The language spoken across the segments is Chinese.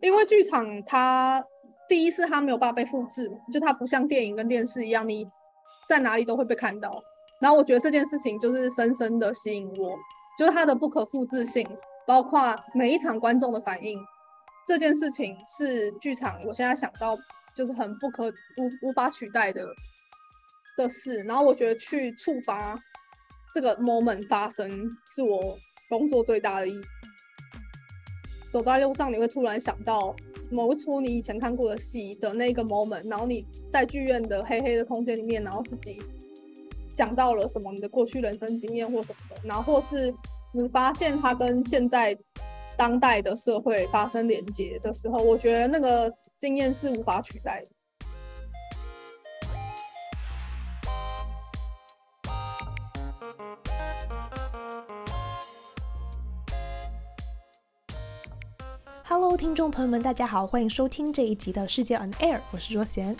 因为剧场它第一是它没有办法被复制，就它不像电影跟电视一样，你在哪里都会被看到。然后我觉得这件事情就是深深的吸引我，就是它的不可复制性，包括每一场观众的反应，这件事情是剧场我现在想到就是很不可无无法取代的的事。然后我觉得去触发这个 moment 发生，是我工作最大的意义。走在路上，你会突然想到某一出你以前看过的戏的那个 moment，然后你在剧院的黑黑的空间里面，然后自己。讲到了什么？你的过去人生经验或什么的，然后或是你发现它跟现在当代的社会发生连接的时候，我觉得那个经验是无法取代的。听众朋友们，大家好，欢迎收听这一集的世界 on air，我是若贤。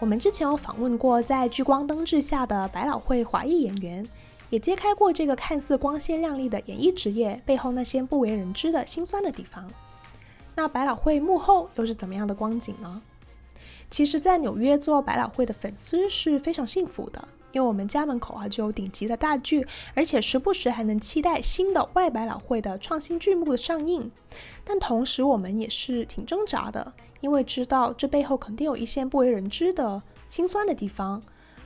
我们之前有访问过在聚光灯之下的百老汇华裔演员，也揭开过这个看似光鲜亮丽的演艺职业背后那些不为人知的辛酸的地方。那百老汇幕后又是怎么样的光景呢？其实，在纽约做百老汇的粉丝是非常幸福的，因为我们家门口啊就有顶级的大剧，而且时不时还能期待新的外百老汇的创新剧目的上映。但同时，我们也是挺挣扎的。因为知道这背后肯定有一些不为人知的辛酸的地方，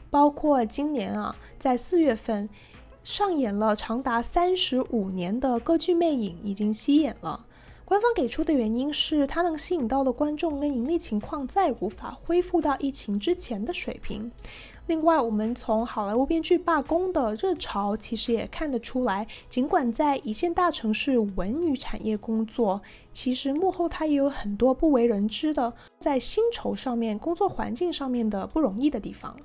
包括今年啊，在四月份上演了长达三十五年的歌剧《魅影》已经息演了。官方给出的原因是它能吸引到的观众跟盈利情况再无法恢复到疫情之前的水平。另外，我们从好莱坞编剧罢工的热潮，其实也看得出来，尽管在一线大城市文娱产业工作，其实幕后它也有很多不为人知的，在薪酬上面、工作环境上面的不容易的地方。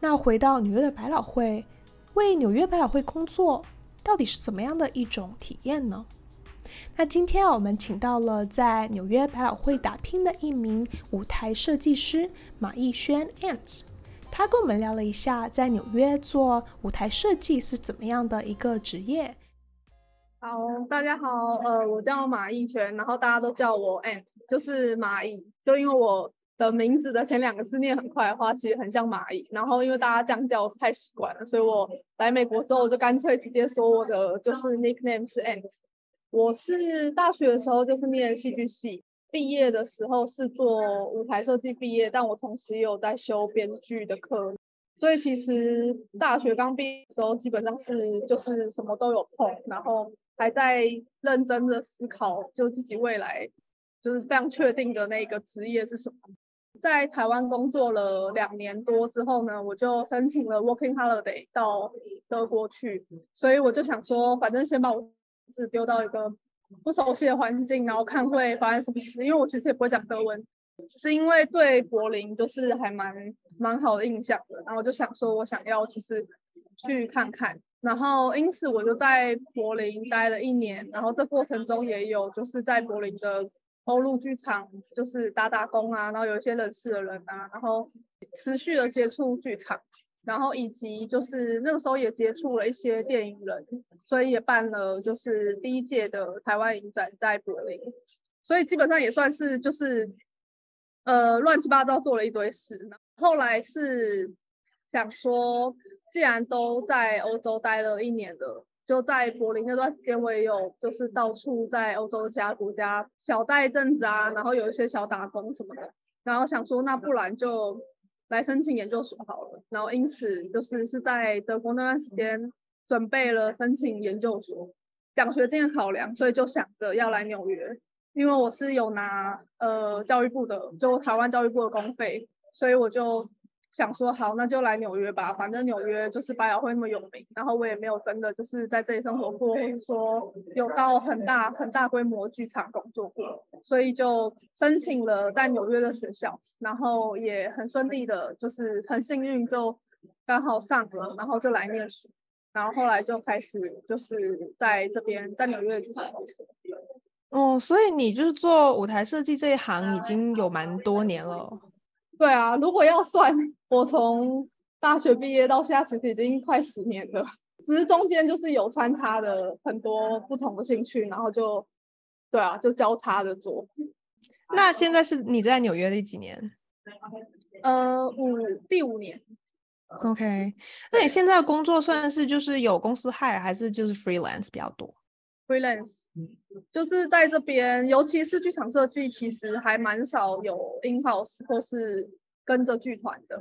那回到纽约的百老汇，为纽约百老汇工作，到底是怎么样的一种体验呢？那今天啊，我们请到了在纽约百老汇打拼的一名舞台设计师马逸轩 Ant。他跟我们聊了一下，在纽约做舞台设计是怎么样的一个职业。好，大家好，呃，我叫马逸轩，然后大家都叫我 Ant，就是蚂蚁。就因为我的名字的前两个字念很快的话，其实很像蚂蚁。然后因为大家这样叫我太习惯了，所以我来美国之后，我就干脆直接说我的就是 nickname 是 Ant。我是大学的时候就是念戏剧系。毕业的时候是做舞台设计毕业，但我同时也有在修编剧的课，所以其实大学刚毕业的时候基本上是就是什么都有碰，然后还在认真的思考，就自己未来就是非常确定的那个职业是什么。在台湾工作了两年多之后呢，我就申请了 Working Holiday 到德国去，所以我就想说，反正先把我自己丢到一个。不熟悉的环境，然后看会发生什么事。因为我其实也不会讲德文，只是因为对柏林就是还蛮蛮好的印象的。然后就想说，我想要就是去看看。然后因此我就在柏林待了一年。然后这过程中也有就是在柏林的欧陆剧场就是打打工啊，然后有一些认识的人啊，然后持续的接触剧场。然后以及就是那个时候也接触了一些电影人，所以也办了就是第一届的台湾影展在柏林，所以基本上也算是就是呃乱七八糟做了一堆事。后来是想说，既然都在欧洲待了一年了，就在柏林那段时间，我也有就是到处在欧洲其他国家小待一阵子啊，然后有一些小打工什么的，然后想说那不然就。来申请研究所好了，然后因此就是是在德国那段时间准备了申请研究所，奖学金的考量，所以就想着要来纽约，因为我是有拿呃教育部的，就台湾教育部的公费，所以我就。想说好，那就来纽约吧。反正纽约就是百老汇那么有名，然后我也没有真的就是在这里生活过，或者说有到很大很大规模剧场工作过，所以就申请了在纽约的学校，然后也很顺利的，就是很幸运就刚好上了，然后就来念书，然后后来就开始就是在这边在纽约的剧场工作。哦，所以你就是做舞台设计这一行已经有蛮多年了。对啊，如果要算，我从大学毕业到现在，其实已经快十年了。只是中间就是有穿插的很多不同的兴趣，然后就对啊，就交叉的做。那现在是你在纽约第几年？呃，五第五年。OK，那你现在工作算是就是有公司 hire 还是就是 freelance 比较多？freelance，就是在这边，尤其是剧场设计，其实还蛮少有 in house 或是跟着剧团的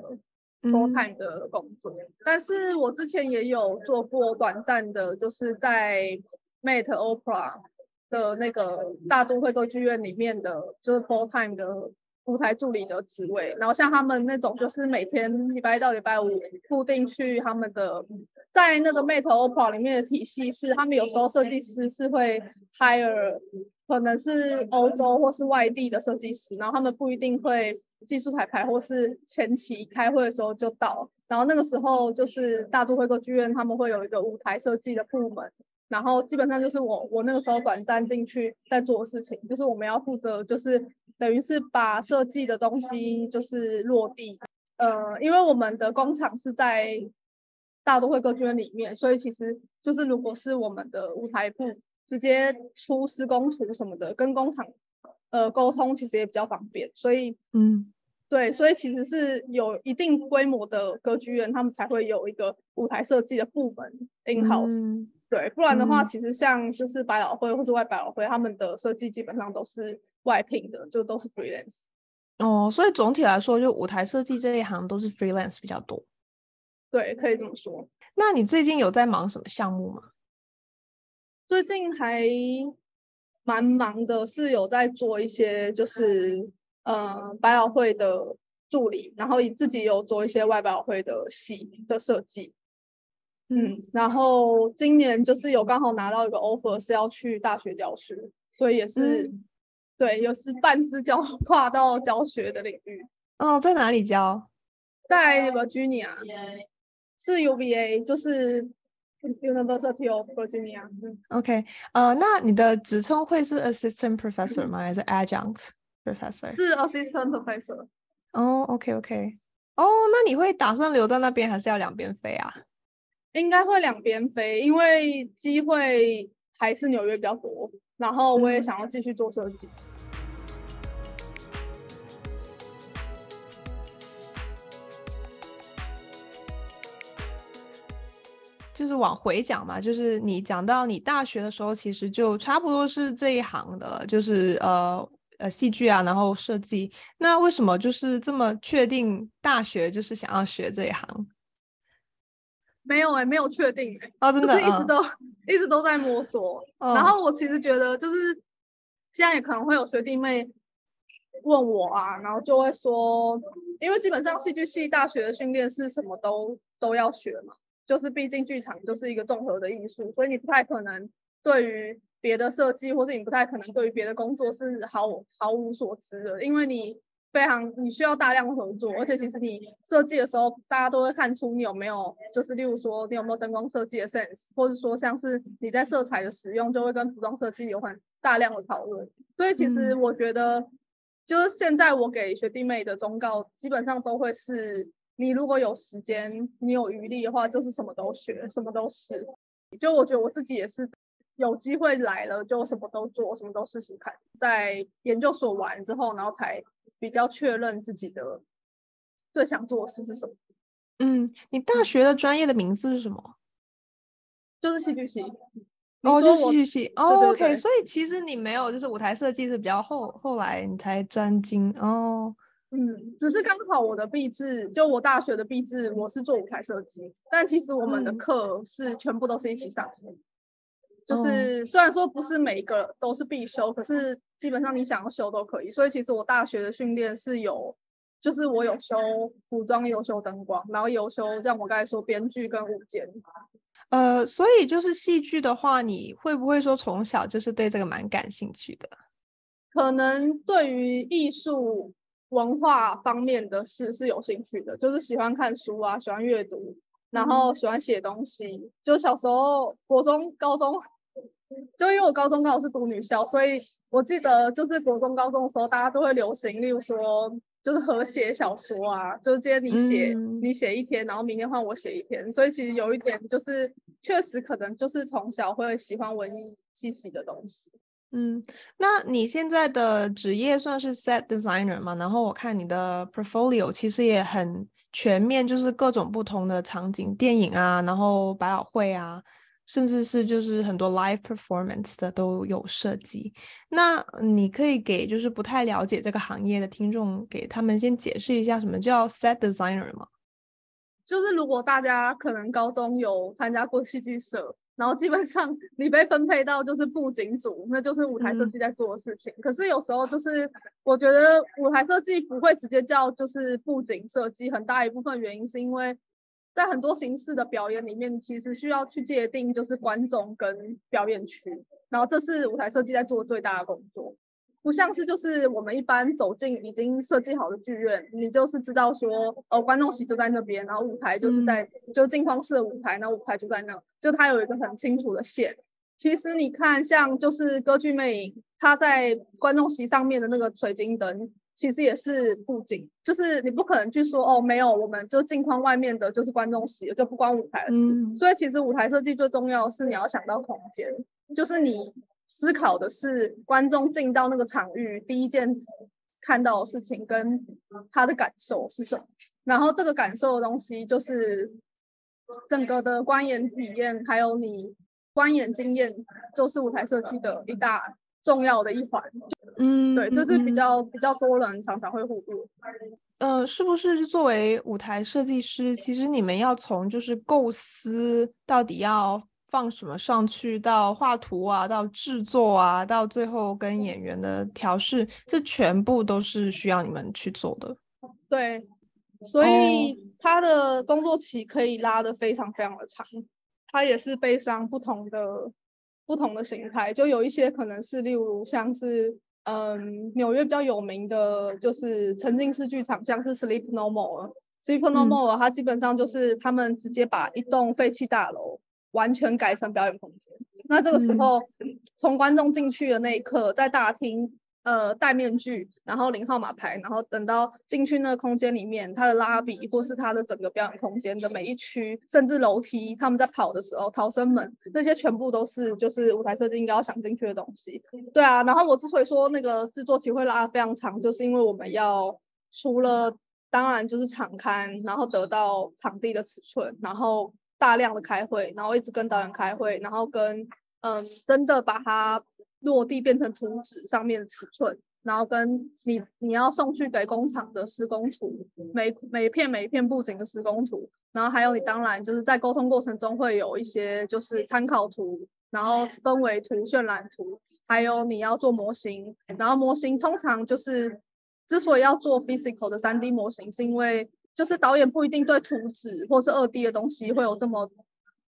full time 的工作。嗯。但是我之前也有做过短暂的，就是在 Mate Opera 的那个大都会歌剧院里面的，就是 full time 的。舞台助理的职位，然后像他们那种，就是每天礼拜一到礼拜五固定去他们的，在那个 Mate Opera 里面的体系是，他们有时候设计师是会 hire，可能是欧洲或是外地的设计师，然后他们不一定会技术彩排或是前期开会的时候就到，然后那个时候就是大都会歌剧院他们会有一个舞台设计的部门，然后基本上就是我我那个时候短暂进去在做事情，就是我们要负责就是。等于是把设计的东西就是落地，呃，因为我们的工厂是在大都会歌剧院里面，所以其实就是如果是我们的舞台部直接出施工图什么的，跟工厂呃沟通其实也比较方便。所以，嗯，对，所以其实是有一定规模的歌剧院，他们才会有一个舞台设计的部门 in house。嗯，对，不然的话，其实像就是百老汇或是外百老汇，他们的设计基本上都是。外聘的就都是 freelance 哦，所以总体来说，就舞台设计这一行都是 freelance 比较多。对，可以这么说。那你最近有在忙什么项目吗？最近还蛮忙的，是有在做一些就是呃百老汇的助理，然后自己有做一些外百老汇的戏的设计。嗯，然后今年就是有刚好拿到一个 offer 是要去大学教书，所以也是。嗯对，有是半只脚跨到教学的领域。哦，在哪里教？在 Virginia，是 UVA，就是 University of Virginia。OK，呃，那你的职称会是 Assistant Professor 吗？还是 Adjunct Professor？是 Assistant Professor。哦，OK，OK。哦，那你会打算留在那边，还是要两边飞啊？应该会两边飞，因为机会还是纽约比较多。然后我也想要继续做设计。就是往回讲嘛，就是你讲到你大学的时候，其实就差不多是这一行的，就是呃呃戏剧啊，然后设计。那为什么就是这么确定大学就是想要学这一行？没有哎、欸，没有确定、欸，哦，真的，就是一直都、嗯、一直都在摸索。哦、然后我其实觉得，就是现在也可能会有学弟妹问我啊，然后就会说，因为基本上戏剧系大学的训练是什么都都要学嘛。就是毕竟剧场就是一个综合的艺术，所以你不太可能对于别的设计，或者你不太可能对于别的工作是毫毫无所知的，因为你非常你需要大量合作，而且其实你设计的时候，大家都会看出你有没有，就是例如说你有没有灯光设计的 sense，或者说像是你在色彩的使用，就会跟服装设计有很大量的讨论。所以其实我觉得，就是现在我给学弟妹的忠告，基本上都会是。你如果有时间，你有余力的话，就是什么都学，什么都试。就我觉得我自己也是，有机会来了就什么都做，什么都试试看。在研究所完之后，然后才比较确认自己的最想做的事是什么。嗯，你大学的专业的名字是什么？就是戏剧系。哦，就是戏剧系。哦，OK。所以其实你没有，就是舞台设计是比较后后来你才专精哦。嗯，只是刚好我的毕制，就我大学的毕制，我是做舞台设计，但其实我们的课是全部都是一起上的。嗯、就是虽然说不是每一个都是必修，可是基本上你想要修都可以。所以其实我大学的训练是有，就是我有修服装，有修灯光，然后有修像我刚才说编剧跟舞监。呃，所以就是戏剧的话，你会不会说从小就是对这个蛮感兴趣的？可能对于艺术。文化方面的事是有兴趣的，就是喜欢看书啊，喜欢阅读，然后喜欢写东西。嗯、就小时候，国中、高中，就因为我高中刚好是读女校，所以我记得就是国中、高中的时候，大家都会流行，例如说就是合写小说啊，就是今天你写、嗯、你写一天，然后明天换我写一天。所以其实有一点就是，确实可能就是从小会喜欢文艺气息的东西。嗯，那你现在的职业算是 set designer 吗？然后我看你的 portfolio 其实也很全面，就是各种不同的场景，电影啊，然后百老汇啊，甚至是就是很多 live performance 的都有涉及。那你可以给就是不太了解这个行业的听众，给他们先解释一下什么叫 set designer 吗？就是如果大家可能高中有参加过戏剧社。然后基本上你被分配到就是布景组，那就是舞台设计在做的事情。嗯、可是有时候就是我觉得舞台设计不会直接叫就是布景设计，很大一部分原因是因为在很多形式的表演里面，其实需要去界定就是观众跟表演区，然后这是舞台设计在做最大的工作。不像是就是我们一般走进已经设计好的剧院，你就是知道说，哦，观众席就在那边，然后舞台就是在、嗯、就镜框式的舞台，那舞台就在那，就它有一个很清楚的线。其实你看，像就是歌剧魅影，它在观众席上面的那个水晶灯，其实也是布景，就是你不可能去说哦，没有，我们就镜框外面的就是观众席，就不关舞台的事。嗯、所以其实舞台设计最重要的是你要想到空间，就是你。思考的是观众进到那个场域第一件看到的事情跟他的感受是什么，然后这个感受的东西就是整个的观演体验，还有你观演经验，就是舞台设计的一大重要的一环。嗯，对，这是比较比较多人常常会忽略。呃，是不是作为舞台设计师，其实你们要从就是构思到底要。放什么上去，到画图啊，到制作啊，到最后跟演员的调试，这全部都是需要你们去做的。对，所以他的工作期可以拉得非常非常的长。他也是悲伤不同的不同的形态，就有一些可能是，例如像是嗯，纽约比较有名的就是沉浸式剧场，像是 Sleep No More，Sleep No More，它基本上就是他们直接把一栋废弃大楼。完全改成表演空间。那这个时候，从、嗯、观众进去的那一刻，在大厅呃戴面具，然后领号码牌，然后等到进去那个空间里面，它的拉比或是它的整个表演空间的每一区，甚至楼梯，他们在跑的时候，逃生门那些全部都是就是舞台设计应该要想进去的东西。对啊，然后我之所以说那个制作期会拉得非常长，就是因为我们要除了当然就是场刊，然后得到场地的尺寸，然后。大量的开会，然后一直跟导演开会，然后跟嗯，真的把它落地变成图纸上面的尺寸，然后跟你你要送去给工厂的施工图，每每一片每一片布景的施工图，然后还有你当然就是在沟通过程中会有一些就是参考图，然后氛围图、渲染图，还有你要做模型，然后模型通常就是之所以要做 physical 的 3D 模型，是因为。就是导演不一定对图纸或是二 D 的东西会有这么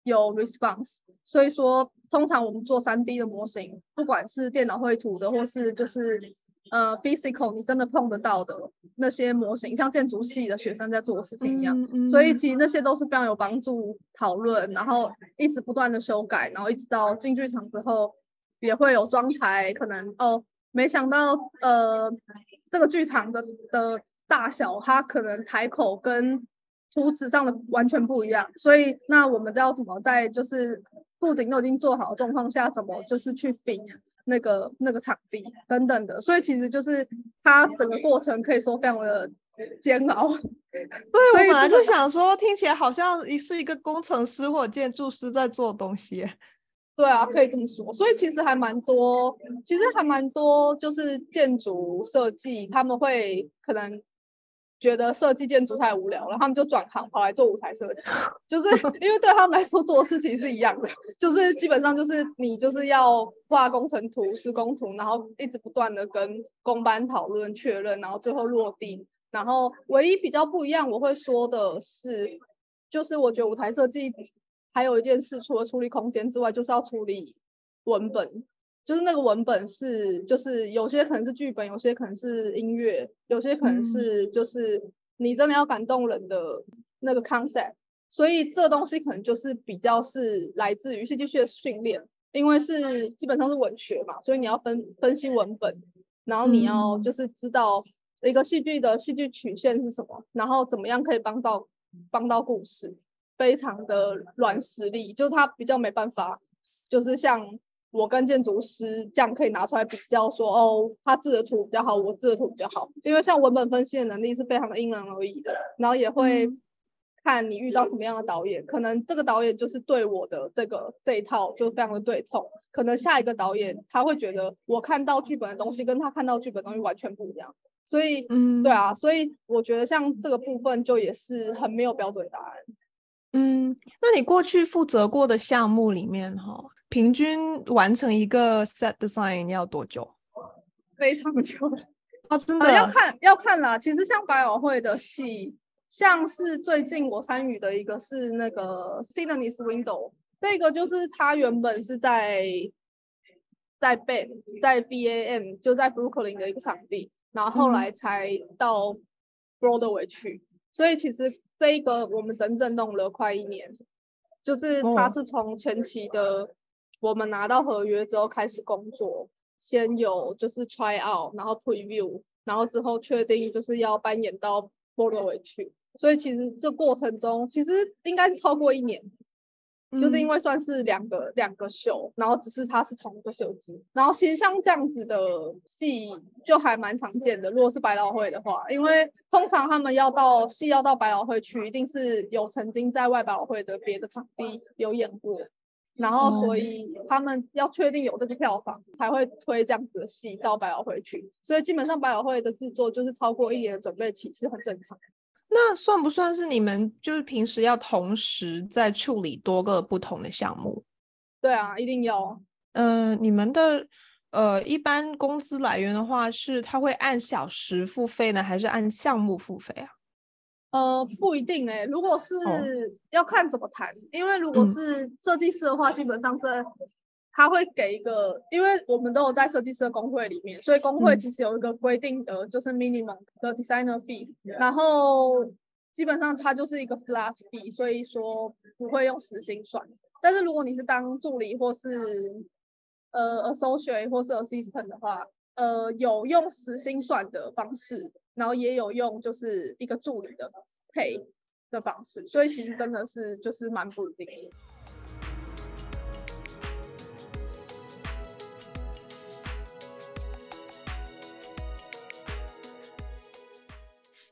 有 response，所以说通常我们做三 D 的模型，不管是电脑绘图的，或是就是呃 physical 你真的碰得到的那些模型，像建筑系的学生在做的事情一样，嗯嗯、所以其实那些都是非常有帮助讨论，然后一直不断的修改，然后一直到进剧场之后也会有装台，可能哦没想到呃这个剧场的的。大小，它可能台口跟图纸上的完全不一样，所以那我们都要怎么在就是布景都已经做好的状况下，怎么就是去 fit 那个那个场地等等的，所以其实就是它整个过程可以说非常的煎熬。对，我本来就想说，听起来好像是一个工程师或建筑师在做东西。对啊，可以这么说。所以其实还蛮多，其实还蛮多，就是建筑设计他们会可能。觉得设计建筑太无聊了，他们就转行跑来做舞台设计，就是 因为对他们来说做的事情是一样的，就是基本上就是你就是要画工程图、施工图，然后一直不断的跟工班讨论确认，然后最后落地。然后唯一比较不一样，我会说的是，就是我觉得舞台设计还有一件事，除了处理空间之外，就是要处理文本。就是那个文本是，就是有些可能是剧本，有些可能是音乐，有些可能是就是你真的要感动人的那个 concept，所以这东西可能就是比较是来自于戏剧学的训练，因为是基本上是文学嘛，所以你要分分析文本，然后你要就是知道一个戏剧的戏剧曲线是什么，然后怎么样可以帮到帮到故事，非常的软实力，就是它比较没办法，就是像。我跟建筑师这样可以拿出来比较说，说哦，他制的图比较好，我制的图比较好。因为像文本分析的能力是非常的因人而异的，然后也会看你遇到什么样的导演，可能这个导演就是对我的这个这一套就非常的对冲，可能下一个导演他会觉得我看到剧本的东西跟他看到剧本的东西完全不一样。所以，嗯，对啊，所以我觉得像这个部分就也是很没有标准答案。嗯，那你过去负责过的项目里面，哈，平均完成一个 set design 要多久？非常久啊，真的、呃、要看要看啦。其实像百老汇的戏，像是最近我参与的一个是那个 Sydney's Window，这个就是它原本是在在 Ban 在 BAM 就在 Brooklyn 的一个场地。然后后来才到 Broadway 去，嗯、所以其实这一个我们整整弄了快一年，就是他是从前期的我们拿到合约之后开始工作，先有就是 try out，然后 preview，然后之后确定就是要扮演到 Broadway 去，所以其实这过程中其实应该是超过一年。就是因为算是两个两个秀，然后只是它是同一个设计，然后其实像这样子的戏就还蛮常见的。如果是百老汇的话，因为通常他们要到戏要到百老汇去，一定是有曾经在外百老汇的别的场地有演过，然后所以他们要确定有这个票房，才会推这样子的戏到百老汇去。所以基本上百老汇的制作就是超过一年的准备期是很正常的。那算不算是你们就是平时要同时在处理多个不同的项目？对啊，一定要。嗯、呃，你们的呃一般工资来源的话，是他会按小时付费呢，还是按项目付费啊？呃，不一定哎、欸，如果是要看怎么谈，哦、因为如果是设计师的话，嗯、基本上是。他会给一个，因为我们都有在设计师的工会里面，所以工会其实有一个规定的，就是 minimum 的 designer fee，然后基本上它就是一个 flat fee，所以说不会用时薪算。但是如果你是当助理或是呃 associate 或是 assistant 的话，呃有用时薪算的方式，然后也有用就是一个助理的 pay 的方式，所以其实真的是就是蛮不一定的。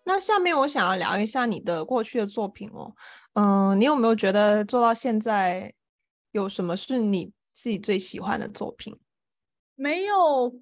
那下面我想要聊一下你的过去的作品哦，嗯、呃，你有没有觉得做到现在有什么是你自己最喜欢的作品？没有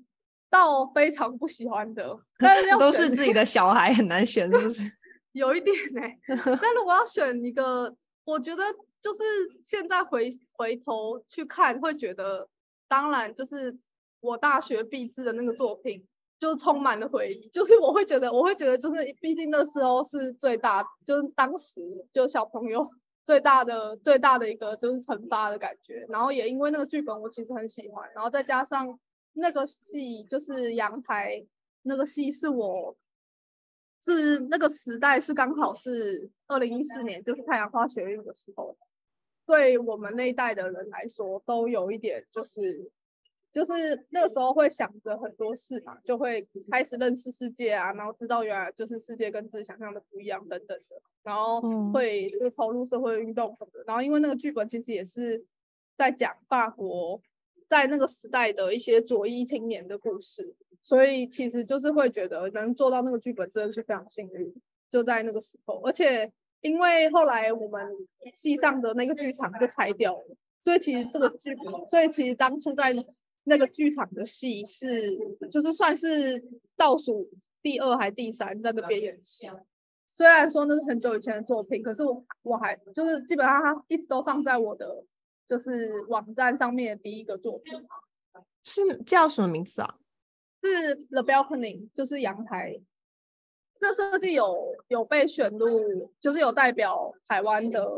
到非常不喜欢的，但是都是自己的小孩很难选，是不是？有一点哎、欸，但如果要选一个，我觉得就是现在回回头去看，会觉得当然就是我大学毕制的那个作品。就充满了回忆，就是我会觉得，我会觉得，就是毕竟那时候是最大，就是当时就小朋友最大的最大的一个就是惩罚的感觉。然后也因为那个剧本我其实很喜欢，然后再加上那个戏就是阳台那个戏是我是那个时代是刚好是二零一四年，就是太阳花学运的时候，对我们那一代的人来说都有一点就是。就是那个时候会想着很多事嘛，就会开始认识世界啊，然后知道原来就是世界跟自己想象的不一样等等的，然后会就投入社会运动什么的。然后因为那个剧本其实也是在讲法国在那个时代的一些左翼青年的故事，所以其实就是会觉得能做到那个剧本真的是非常幸运，就在那个时候。而且因为后来我们戏上的那个剧场就拆掉了，所以其实这个剧本，所以其实当初在。那个剧场的戏是，就是算是倒数第二还第三在那边演戏。虽然说那是很久以前的作品，可是我我还就是基本上它一直都放在我的就是网站上面的第一个作品。是叫什么名字啊？是 The Balcony，就是阳台。那设计有有被选入，就是有代表台湾的。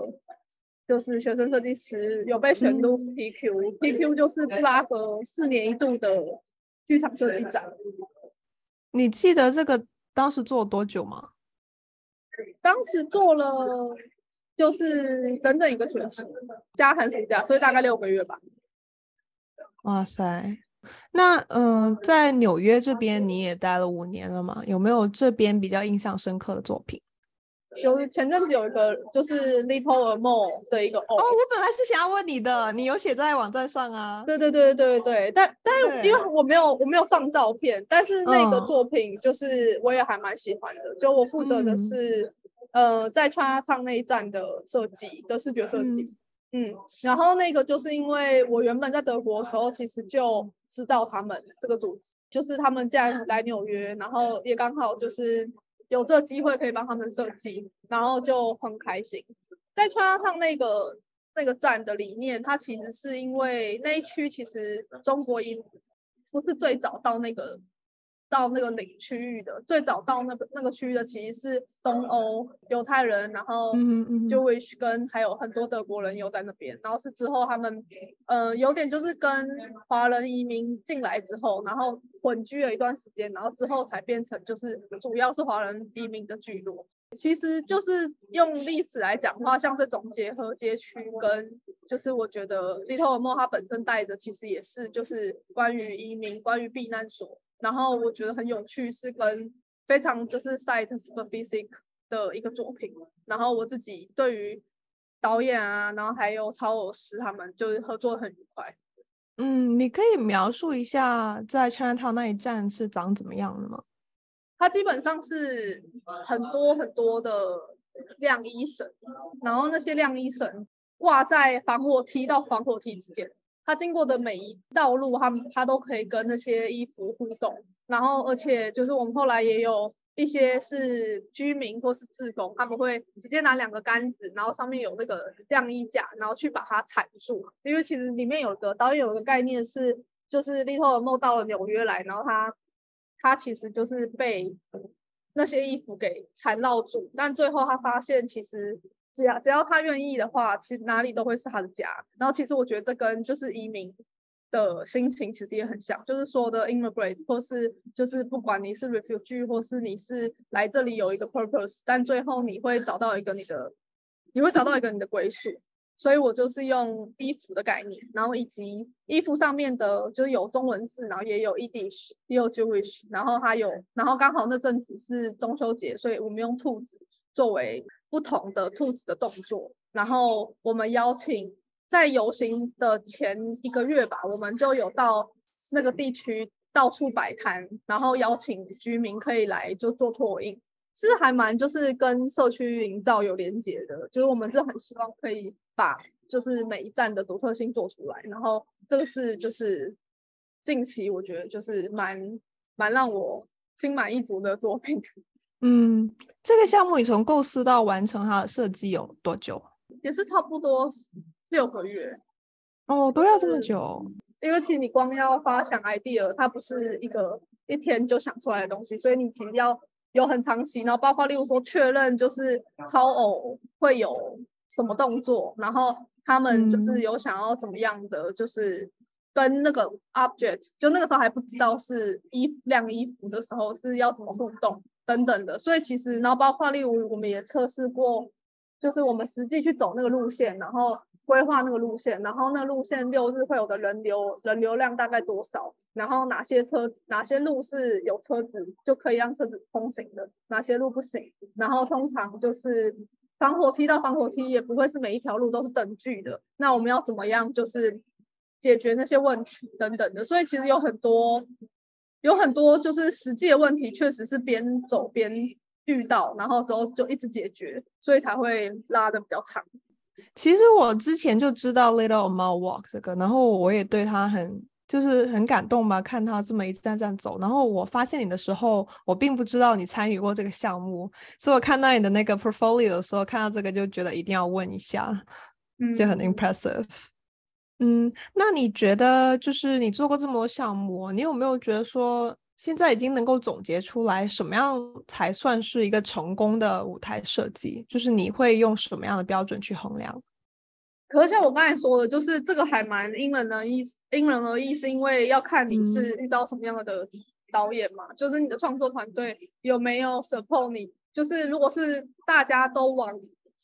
就是学生设计师有被选入 PQ，PQ、嗯、就是布拉格四年一度的剧场设计展。你记得这个当时做了多久吗？当时做了就是整整一个学期加寒暑假，所以大概六个月吧。哇塞，那嗯、呃，在纽约这边你也待了五年了嘛？有没有这边比较印象深刻的作品？就是前阵子有一个就是 Little or More 的一个哦，我本来是想要问你的，你有写在网站上啊？对对对对对，但但是因为我没有我没有放照片，但是那个作品就是我也还蛮喜欢的，就我负责的是、嗯、呃在 Chinatown 那一站的设计的视觉设计。嗯嗯，然后那个就是因为我原本在德国的时候，其实就知道他们这个组织，就是他们既然来纽约，然后也刚好就是有这个机会可以帮他们设计，然后就很开心。在 Chinatown 那个那个站的理念，它其实是因为那一区其实中国移民不是最早到那个。到那个领区域的最早到那个那个区域的其实是东欧犹太人，然后 Jewish 跟还有很多德国人有在那边，然后是之后他们呃有点就是跟华人移民进来之后，然后混居了一段时间，然后之后才变成就是主要是华人移民的聚落。其实就是用例子来讲的话，像这种结合街区跟就是我觉得 Little or More 它本身带的其实也是就是关于移民，关于避难所。然后我觉得很有趣，是跟非常就是 site specific 的一个作品。然后我自己对于导演啊，然后还有超偶师他们，就是合作很愉快。嗯，你可以描述一下在 Chinatown 那一站是长怎么样的吗？它基本上是很多很多的晾衣绳，然后那些晾衣绳挂在防火梯到防火梯之间。它经过的每一道路，它它都可以跟那些衣服互动，然后而且就是我们后来也有一些是居民或是志工，他们会直接拿两个杆子，然后上面有那个晾衣架，然后去把它缠住。因为其实里面有个导演有个概念是，就是 Little or More 到了纽约来，然后他他其实就是被那些衣服给缠绕住，但最后他发现其实。只要只要他愿意的话，其实哪里都会是他的家。然后其实我觉得这跟就是移民的心情其实也很像，就是说的 immigrant 或是就是不管你是 refugee 或是你是来这里有一个 purpose，但最后你会找到一个你的，你会找到一个你的归属。所以我就是用衣服的概念，然后以及衣服上面的就是有中文字，然后也有 Yiddish，也有 Jewish，然后还有，然后刚好那阵子是中秋节，所以我们用兔子作为。不同的兔子的动作，然后我们邀请在游行的前一个月吧，我们就有到那个地区到处摆摊，然后邀请居民可以来就做拓印，其实还蛮就是跟社区营造有连结的，就是我们是很希望可以把就是每一站的独特性做出来，然后这个是就是近期我觉得就是蛮蛮让我心满意足的作品。嗯，这个项目你从构思到完成它的设计有多久？也是差不多六个月。哦，都要这么久？因为其实你光要发想 idea，它不是一个一天就想出来的东西，所以你其实要有很长期，然后包括例如说确认就是超偶会有什么动作，然后他们就是有想要怎么样的，就是跟那个 object，就那个时候还不知道是衣服晾衣服的时候是要怎么互动。等等的，所以其实，然后包括例如，我们也测试过，就是我们实际去走那个路线，然后规划那个路线，然后那路线六日会有的人流人流量大概多少，然后哪些车子哪些路是有车子就可以让车子通行的，哪些路不行，然后通常就是防火梯到防火梯也不会是每一条路都是等距的，那我们要怎么样就是解决那些问题等等的，所以其实有很多。有很多就是实际的问题，确实是边走边遇到，然后之后就一直解决，所以才会拉得比较长。其实我之前就知道 Little More Walk 这个，然后我也对他很就是很感动吧，看他这么一站站走。然后我发现你的时候，我并不知道你参与过这个项目，所以我看到你的那个 portfolio 的时候，看到这个就觉得一定要问一下，就很 impressive。嗯嗯，那你觉得就是你做过这么多项目，你有没有觉得说现在已经能够总结出来什么样才算是一个成功的舞台设计？就是你会用什么样的标准去衡量？可是像我刚才说的，就是这个还蛮因人而异，因人而异，是因为要看你是遇到什么样的导演嘛，嗯、就是你的创作团队有没有 support 你，就是如果是大家都往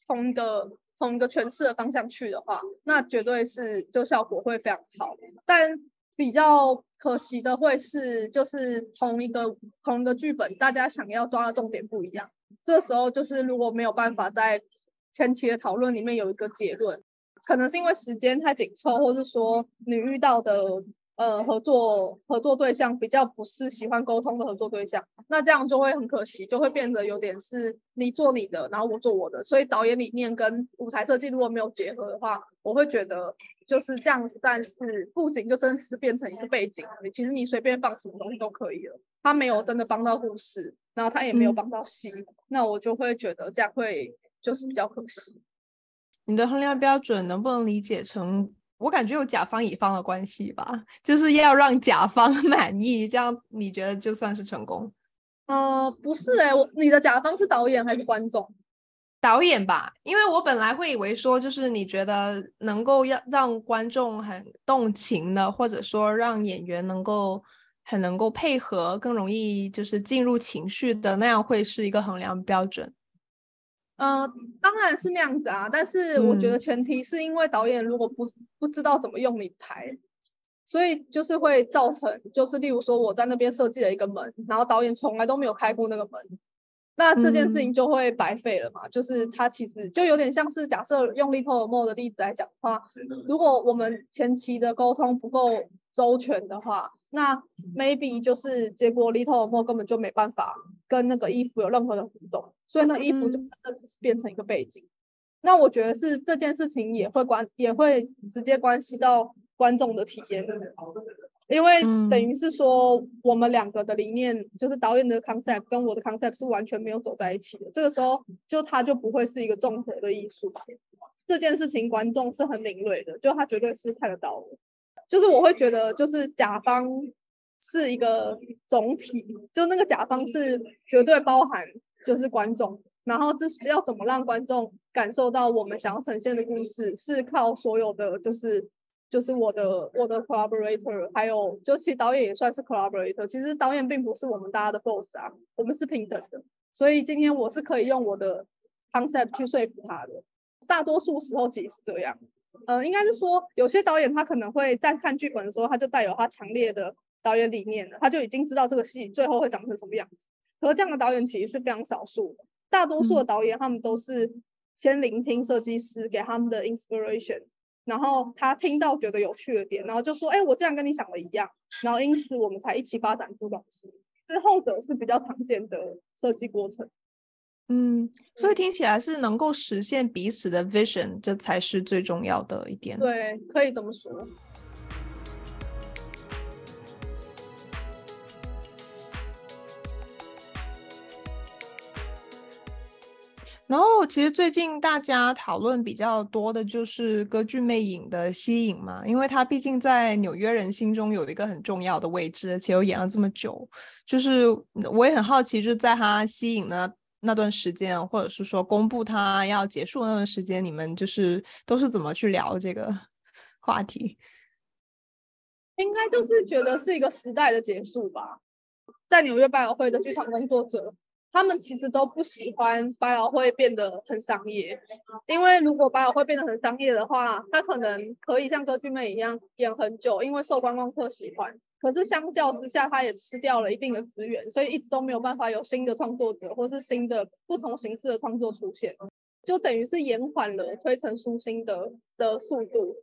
同一个。同一个诠释的方向去的话，那绝对是就效果会非常好。但比较可惜的会是，就是同一个同一个剧本，大家想要抓的重点不一样，这时候就是如果没有办法在前期的讨论里面有一个结论，可能是因为时间太紧凑，或是说你遇到的呃合作合作对象比较不是喜欢沟通的合作对象，那这样就会很可惜，就会变得有点是你做你的，然后我做我的，所以导演理念跟舞台设计如果没有结合的话，我会觉得就是这样，但是布景就真的是变成一个背景，其实你随便放什么东西都可以了，他没有真的帮到故事，然后他也没有帮到戏，嗯，那我就会觉得这样会。就是比较可惜。你的衡量标准能不能理解成，我感觉有甲方乙方的关系吧，就是要让甲方 满意，这样你觉得就算是成功？呃，不是诶、欸，我你的甲方是导演还是观众？导演吧，因为我本来会以为说，就是你觉得能够让让观众很动情的，或者说让演员能够很能够配合，更容易就是进入情绪的，那样会是一个衡量标准。呃，当然是那样子啊，但是我觉得前提是因为导演如果不不知道怎么用你的台，所以就是会造成，就是例如说我在那边设计了一个门，然后导演从来都没有开过那个门，那这件事情就会白费了嘛。嗯、就是他其实就有点像是假设用 Little More 的例子来讲的话，如果我们前期的沟通不够周全的话，那 maybe 就是结果 Little More 根本就没办法跟那个衣服有任何的互动。所以那衣服就真的只是变成一个背景，嗯，那我觉得是这件事情也会关也会直接关系到观众的体验，因为等于是说我们两个的理念，就是导演的 concept 跟我的 concept 是完全没有走在一起的。这个时候就它就不会是一个综合的艺术。这件事情观众是很敏锐的，就他绝对是看得到的。就是我会觉得，就是甲方是一个总体，就那个甲方是绝对包含。就是观众，然后这是要怎么让观众感受到我们想要呈现的故事，是靠所有的，就是就是我的我的 collaborator，还有就其实导演也算是 collaborator。其实导演并不是我们大家的 boss 啊，我们是平等的。所以今天我是可以用我的 concept 去说服他的。大多数时候其实是这样，呃，应该是说有些导演他可能会在看剧本的时候，他就带有他强烈的导演理念了，他就已经知道这个戏最后会长成什么样子。可是这样的导演其实是非常少数的，大多数的导演他们都是先聆听设计师给他们的 inspiration，然后他听到觉得有趣的点，然后就说：“哎，我这样跟你想的一样。”然后因此我们才一起发展出东西。这后者是比较常见的设计过程。嗯，所以听起来是能够实现彼此的 vision，这才是最重要的一点。对，可以这么说。然后，其实最近大家讨论比较多的就是歌剧魅影的吸引嘛，因为它毕竟在纽约人心中有一个很重要的位置，而且又演了这么久。就是我也很好奇，就是在它吸引的那段时间，或者是说公布它要结束那段时间，你们就是都是怎么去聊这个 话题？应该就是觉得是一个时代的结束吧，在纽约百老汇的剧场工作者。他们其实都不喜欢百老汇变得很商业，因为如果百老汇变得很商业的话，它可能可以像歌剧魅影一样演很久，因为受观光客喜欢。可是相较之下，它也吃掉了一定的资源，所以一直都没有办法有新的创作者或是新的不同形式的创作出现，就等于是延缓了推陈出新的的速度。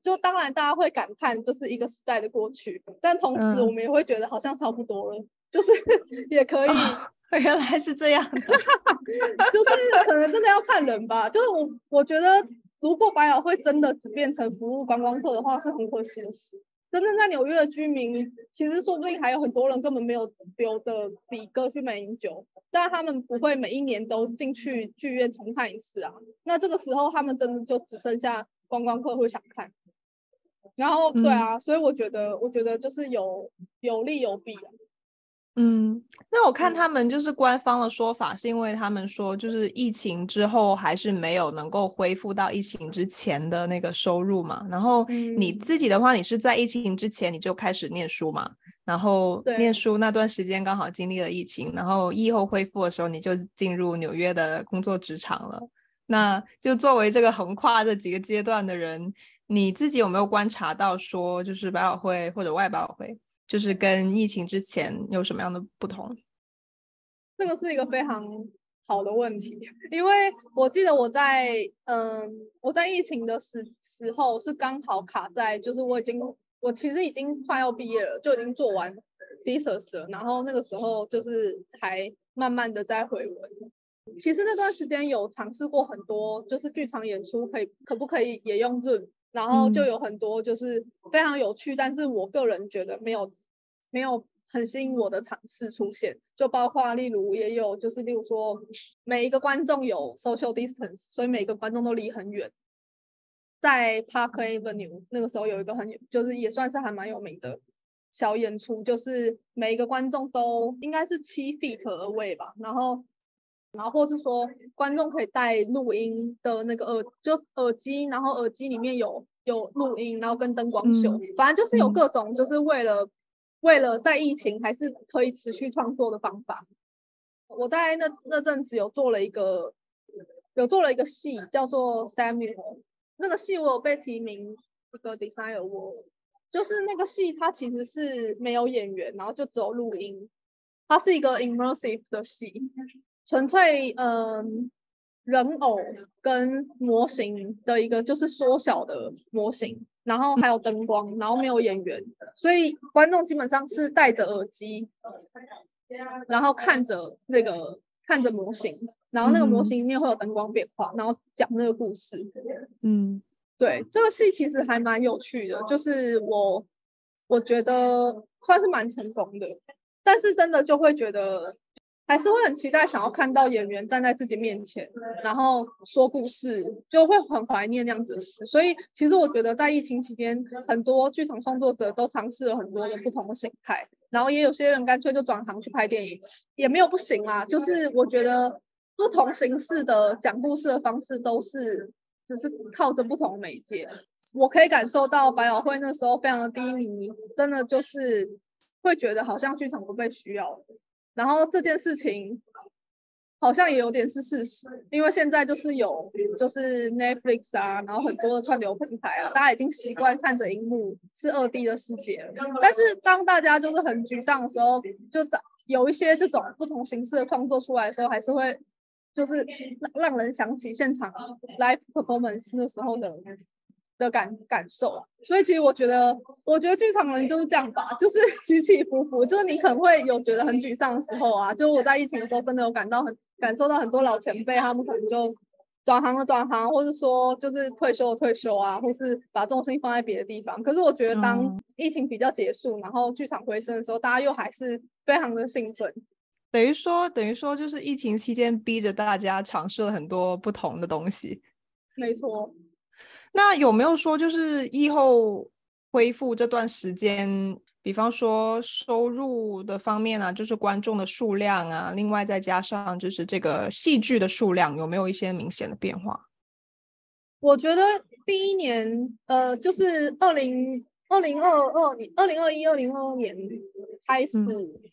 就当然大家会感叹这是一个时代的过去，但同时我们也会觉得好像差不多了，嗯、就是 也可以。原来是这样的，就是可能真的要看人吧。就是我我觉得，如果百老汇真的只变成服务观光客的话，是很可惜的事。真正在纽约的居民，其实说不定还有很多人根本没有留的比歌剧魅影久，但他们不会每一年都进去剧院重看一次啊。那这个时候，他们真的就只剩下观光客会想看。然后，对啊，所以我觉得，我觉得就是有有利有弊啊。嗯，那我看他们就是官方的说法，是因为他们说就是疫情之后还是没有能够恢复到疫情之前的那个收入嘛。然后你自己的话，你是在疫情之前你就开始念书嘛，然后念书那段时间刚好经历了疫情，然后疫后恢复的时候你就进入纽约的工作职场了。那就作为这个横跨这几个阶段的人，你自己有没有观察到说，就是百老汇或者外百老汇？就是跟疫情之前有什么样的不同？这个是一个非常好的问题，因为我记得我在嗯，我在疫情的时时候是刚好卡在，就是我已经我其实已经快要毕业了，就已经做完 thesis 了，然后那个时候就是才慢慢的在回文。其实那段时间有尝试过很多，就是剧场演出可以可不可以也用 Zoom，然后就有很多就是非常有趣，但是我个人觉得没有没有。很吸引我的尝试出现，就包括例如也有就是例如说每一个观众有 social distance，所以每个观众都离很远。在 Park Avenue 那个时候有一个很就是也算是还蛮有名的小演出，就是每一个观众都应该是七 feet away 吧，然后然后或是说观众可以带录音的那个耳就耳机，然后耳机里面有有录音，然后跟灯光秀，嗯、反正就是有各种就是为了。为了在疫情还是可以持续创作的方法，我在那那阵子有做了一个，有做了一个戏，叫做 Samuel。那个戏我有被提名一个 Design Award，就是那个戏它其实是没有演员，然后就只有录音，它是一个 immersive 的戏，纯粹嗯人偶跟模型的一个就是缩小的模型。然后还有灯光，然后没有演员，所以观众基本上是戴着耳机，然后看着那个看着模型，然后那个模型里面会有灯光变化，然后讲那个故事。嗯，对，这个戏其实还蛮有趣的，就是我我觉得算是蛮成功的，但是真的就会觉得。还是会很期待，想要看到演员站在自己面前，然后说故事，就会很怀念那样子的事。所以，其实我觉得在疫情期间，很多剧场创作者都尝试了很多的不同的形态，然后也有些人干脆就转行去拍电影，也没有不行啊。就是我觉得不同形式的讲故事的方式都是，只是靠着不同媒介。我可以感受到百老汇那时候非常的低迷，真的就是会觉得好像剧场不被需要。然后这件事情好像也有点是事实，因为现在就是有就是 Netflix 啊，然后很多的串流平台啊，大家已经习惯看着荧幕是二 D 的世界了。但是当大家就是很沮丧的时候，就有一些这种不同形式的创作出来的时候，还是会就是让让人想起现场 live performance 那时候的。的感感受啊，所以其实我觉得，我觉得剧场人就是这样吧，就是 起起伏伏，就是你可能会有觉得很沮丧的时候啊。就我在疫情的时候，真的有感到很感受到很多老前辈，他们可能就转行了转行，或是说就是退休了退休啊，或是把重心放在别的地方。可是我觉得，当疫情比较结束，然后剧场回升的时候，大家又还是非常的兴奋。等于说，等于说，就是疫情期间逼着大家尝试了很多不同的东西。没错。那有没有说，就是疫后恢复这段时间，比方说收入的方面啊，就是观众的数量啊，另外再加上就是这个戏剧的数量，有没有一些明显的变化？我觉得第一年，呃，就是二零二零二二年、二零二一、二零二二年开始，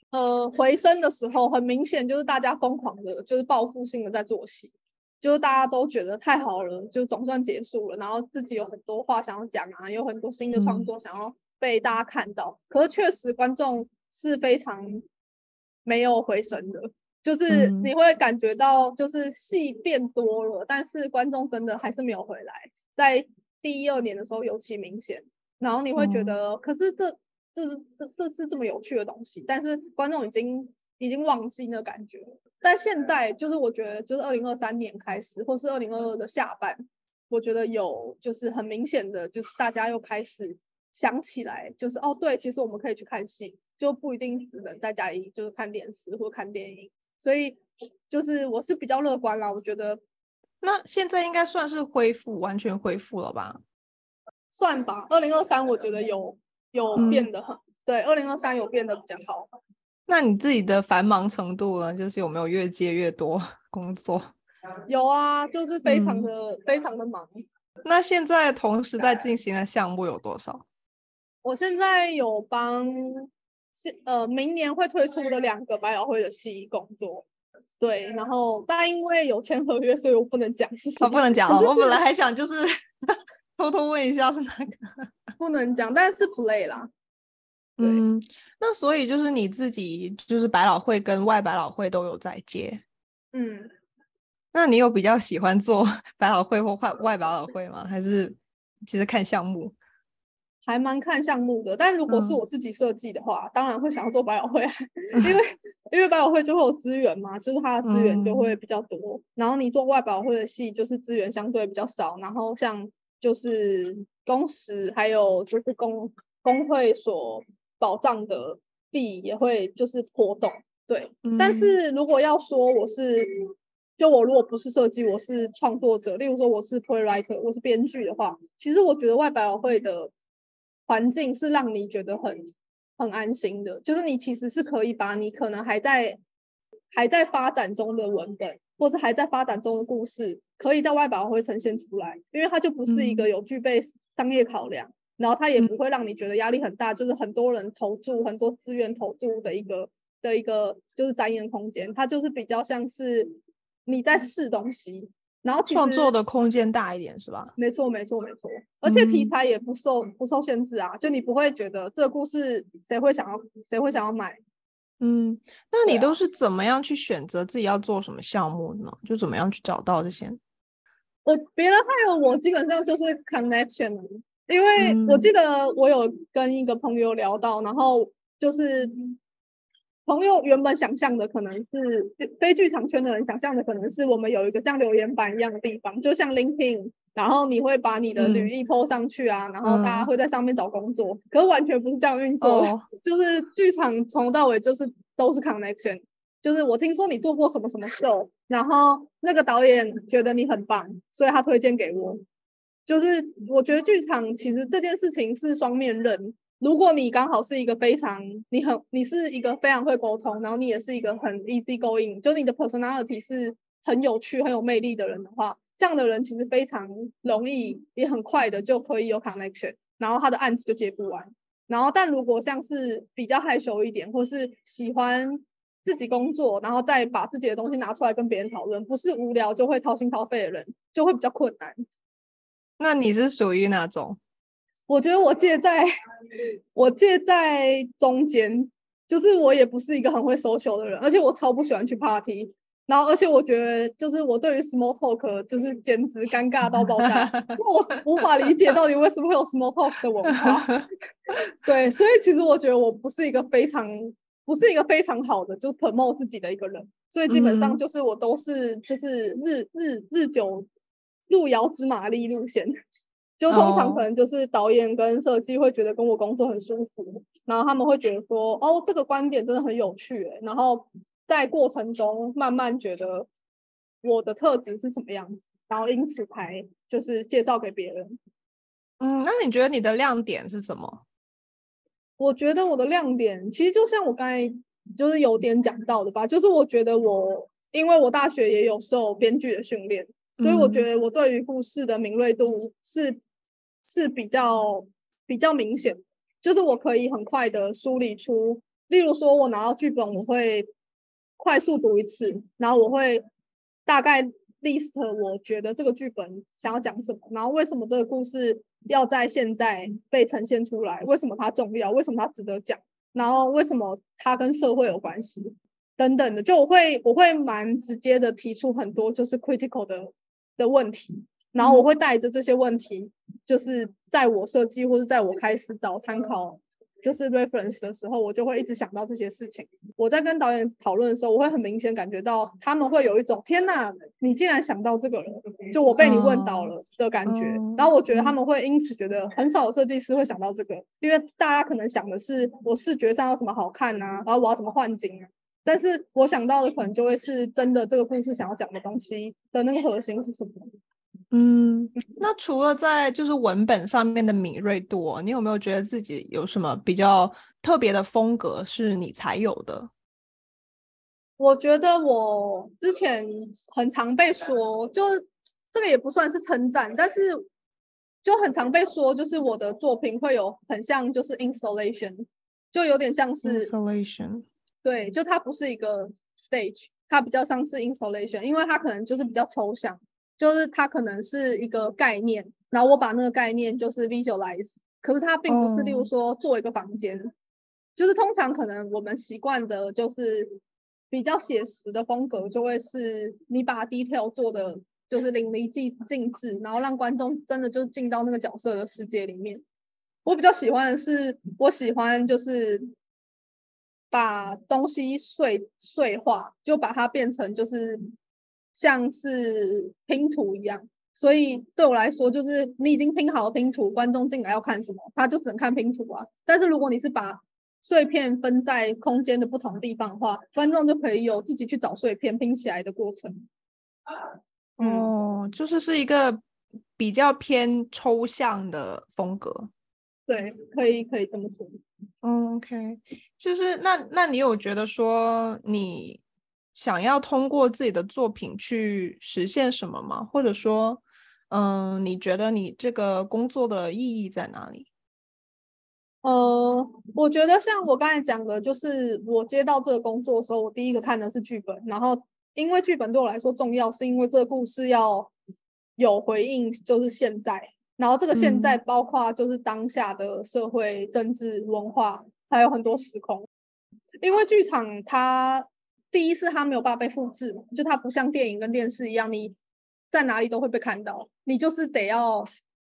嗯、呃，回升的时候，很明显就是大家疯狂的，就是报复性的在做戏。就是大家都觉得太好了，就总算结束了，然后自己有很多话想要讲啊，有很多新的创作想要被大家看到。嗯、可是确实观众是非常没有回神的，就是你会感觉到就是戏变多了，嗯、但是观众真的还是没有回来。在第一二年的时候尤其明显，然后你会觉得，嗯、可是这这是这这是这么有趣的东西，但是观众已经已经忘记那感觉。但现在就是我觉得，就是二零二三年开始，或是二零二二的下半，我觉得有就是很明显的，就是大家又开始想起来，就是哦对，其实我们可以去看戏，就不一定只能在家里就是看电视或看电影。所以就是我是比较乐观啦，我觉得。那现在应该算是恢复，完全恢复了吧？算吧，二零二三我觉得有有变得很，嗯、对，二零二三有变得比较好。那你自己的繁忙程度呢？就是有没有越接越多 工作？有啊，就是非常的、嗯、非常的忙。那现在同时在进行的项目有多少？我现在有帮呃明年会推出的两个百老汇的戏工作，对，然后但因为有签合约，所以我不能讲是什么。哦，不能讲 哦。我本来还想就是 偷偷问一下是哪个，不能讲，但是 play 啦。嗯，那所以就是你自己就是百老汇跟外百老汇都有在接，嗯，那你有比较喜欢做 百老汇或外外百老汇吗？还是其实看项目？还蛮看项目的，但如果是我自己设计的话，嗯、当然会想要做百老汇，因为因为百老汇就会有资源嘛，就是它的资源就会比较多。嗯、然后你做外百老汇的戏，就是资源相对比较少，然后像就是工时还有就是工工会所保障的币也会就是波动。对，嗯、但是如果要说我是，就我如果不是设计，我是创作者，例如说我是 playwriter，我是编剧的话，其实我觉得外百老汇的。环境是让你觉得很很安心的，就是你其实是可以把你可能还在还在发展中的文本，或是还在发展中的故事，可以在外百老汇呈现出来，因为它就不是一个有具备商业考量，嗯、然后它也不会让你觉得压力很大，就是很多人投注很多资源投注的一个的一个就是展演空间，它就是比较像是你在试东西。然后创作的空间大一点是吧？没错，没错，没错。而且题材也不受、嗯、不受限制啊，就你不会觉得这个故事谁会想要谁会想要买？嗯，那你都是怎么样去选择自己要做什么项目呢？啊、就怎么样去找到这些？我别人还有我基本上就是 connection，因为我记得我有跟一个朋友聊到，然后就是。朋友原本想象的可能是非剧场圈的人想象的可能是我们有一个像留言板一样的地方，就像 LinkedIn，然后你会把你的履历 po 上去啊，嗯、然后大家会在上面找工作，嗯、可是完全不是这样运作，哦、就是剧场从头到尾就是都是 connection，就是我听说你做过什么什么 show，然后那个导演觉得你很棒，所以他推荐给我，就是我觉得剧场其实这件事情是双面刃。如果你刚好是一个非常你很你是一个非常会沟通，然后你也是一个很 easy going，就你的 personality 是很有趣、很有魅力的人的话，这样的人其实非常容易也很快的就可以有 connection，然后他的案子就接不完。然后，但如果像是比较害羞一点，或是喜欢自己工作，然后再把自己的东西拿出来跟别人讨论，不是无聊就会掏心掏肺的人，就会比较困难。那你是属于哪种？我觉得我介在，我介在中间，就是我也不是一个很会 social 的人，而且我超不喜欢去 party，然后而且我觉得就是我对于 small talk 就是简直尴尬到爆炸，因为我无法理解到底为什么会有 small talk 的文化。对，所以其实我觉得我不是一个非常不是一个非常好的就是 promote 自己的一个人，所以基本上就是我都是就是日日日久路遥知马力路线。就通常可能就是导演跟设计会觉得跟我工作很舒服，oh. 然后他们会觉得说，哦，这个观点真的很有趣，欸，然后在过程中慢慢觉得我的特质是什么样子，然后因此才就是介绍给别人。嗯，那你觉得你的亮点是什么？我觉得我的亮点其实就像我刚才就是有点讲到的吧，就是我觉得我因为我大学也有受编剧的训练，所以我觉得我对于故事的敏锐度是。是比较比较明显，就是我可以很快的梳理出，例如说，我拿到剧本，我会快速读一次，然后我会大概 list 我觉得这个剧本想要讲什么，然后为什么这个故事要在现在被呈现出来，为什么它重要，为什么它值得讲，然后为什么它跟社会有关系等等的，就我会我会蛮直接的提出很多就是 critical 的的问题。然后我会带着这些问题，就是在我设计或者在我开始找参考，就是 reference 的时候，我就会一直想到这些事情。我在跟导演讨论的时候，我会很明显感觉到他们会有一种“天哪，你竟然想到这个了”，就我被你问到了的感觉。然后我觉得他们会因此觉得很少的设计师会想到这个，因为大家可能想的是我视觉上要怎么好看啊，然后我要怎么换景啊。但是我想到的可能就会是真的这个故事想要讲的东西的那个核心是什么。嗯，那除了在就是文本上面的敏锐度哦，你有没有觉得自己有什么比较特别的风格是你才有的？我觉得我之前很常被说，就这个也不算是称赞，但是就很常被说，就是我的作品会有很像就是 installation，就有点像是 installation，对，就它不是一个 stage，它比较像是 installation，因为它可能就是比较抽象。就是它可能是一个概念，然后我把那个概念就是 visualize，可是它并不是，例如说做一个房间，oh. 就是通常可能我们习惯的就是比较写实的风格，就会是你把 detail 做的就是淋漓尽尽致，然后让观众真的就进到那个角色的世界里面。我比较喜欢的是，我喜欢就是把东西碎碎化，就把它变成就是像是拼图一样。所以对我来说，就是你已经拼好了拼图，观众进来要看什么，他就只能看拼图啊。但是如果你是把碎片分在空间的不同地方的话，观众就可以有自己去找碎片拼起来的过程。哦，就是是一个比较偏抽象的风格。对，可以可以这么说。嗯，OK，就是那那你有觉得说你想要通过自己的作品去实现什么吗？或者说，嗯，你觉得你这个工作的意义在哪里？呃，我觉得像我刚才讲的，就是我接到这个工作的时候，我第一个看的是剧本，然后因为剧本对我来说重要，是因为这个故事要有回应，就是现在，然后这个现在包括就是当下的社会、政治、文化，还有很多时空。因为剧场它第一是它没有办法被复制，就它不像电影跟电视一样，你在哪里都会被看到，你就是得要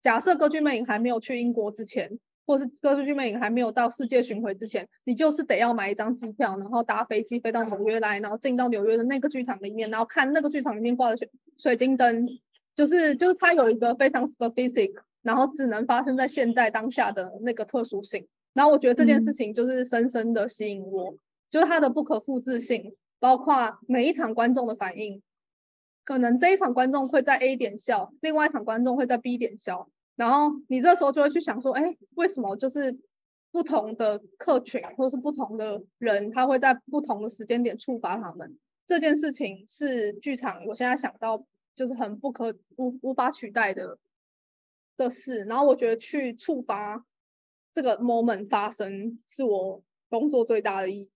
假设《歌剧魅影》还没有去英国之前。或是歌剧魅影还没有到世界巡回之前，你就是得要买一张机票，然后搭飞机飞到纽约来，然后进到纽约的那个剧场里面，然后看那个剧场里面挂的水水晶灯，就是就是它有一个非常 specific，然后只能发生在现在当下的那个特殊性。然后我觉得这件事情就是深深的吸引我，嗯、就是它的不可复制性，包括每一场观众的反应，可能这一场观众会在 A 点笑，另外一场观众会在 B 点笑。然后你这时候就会去想说，哎，为什么就是不同的客群或是不同的人，他会在不同的时间点触发他们？这件事情是剧场我现在想到就是很不可无无法取代的的事。然后我觉得去触发这个 moment 发生，是我工作最大的意义。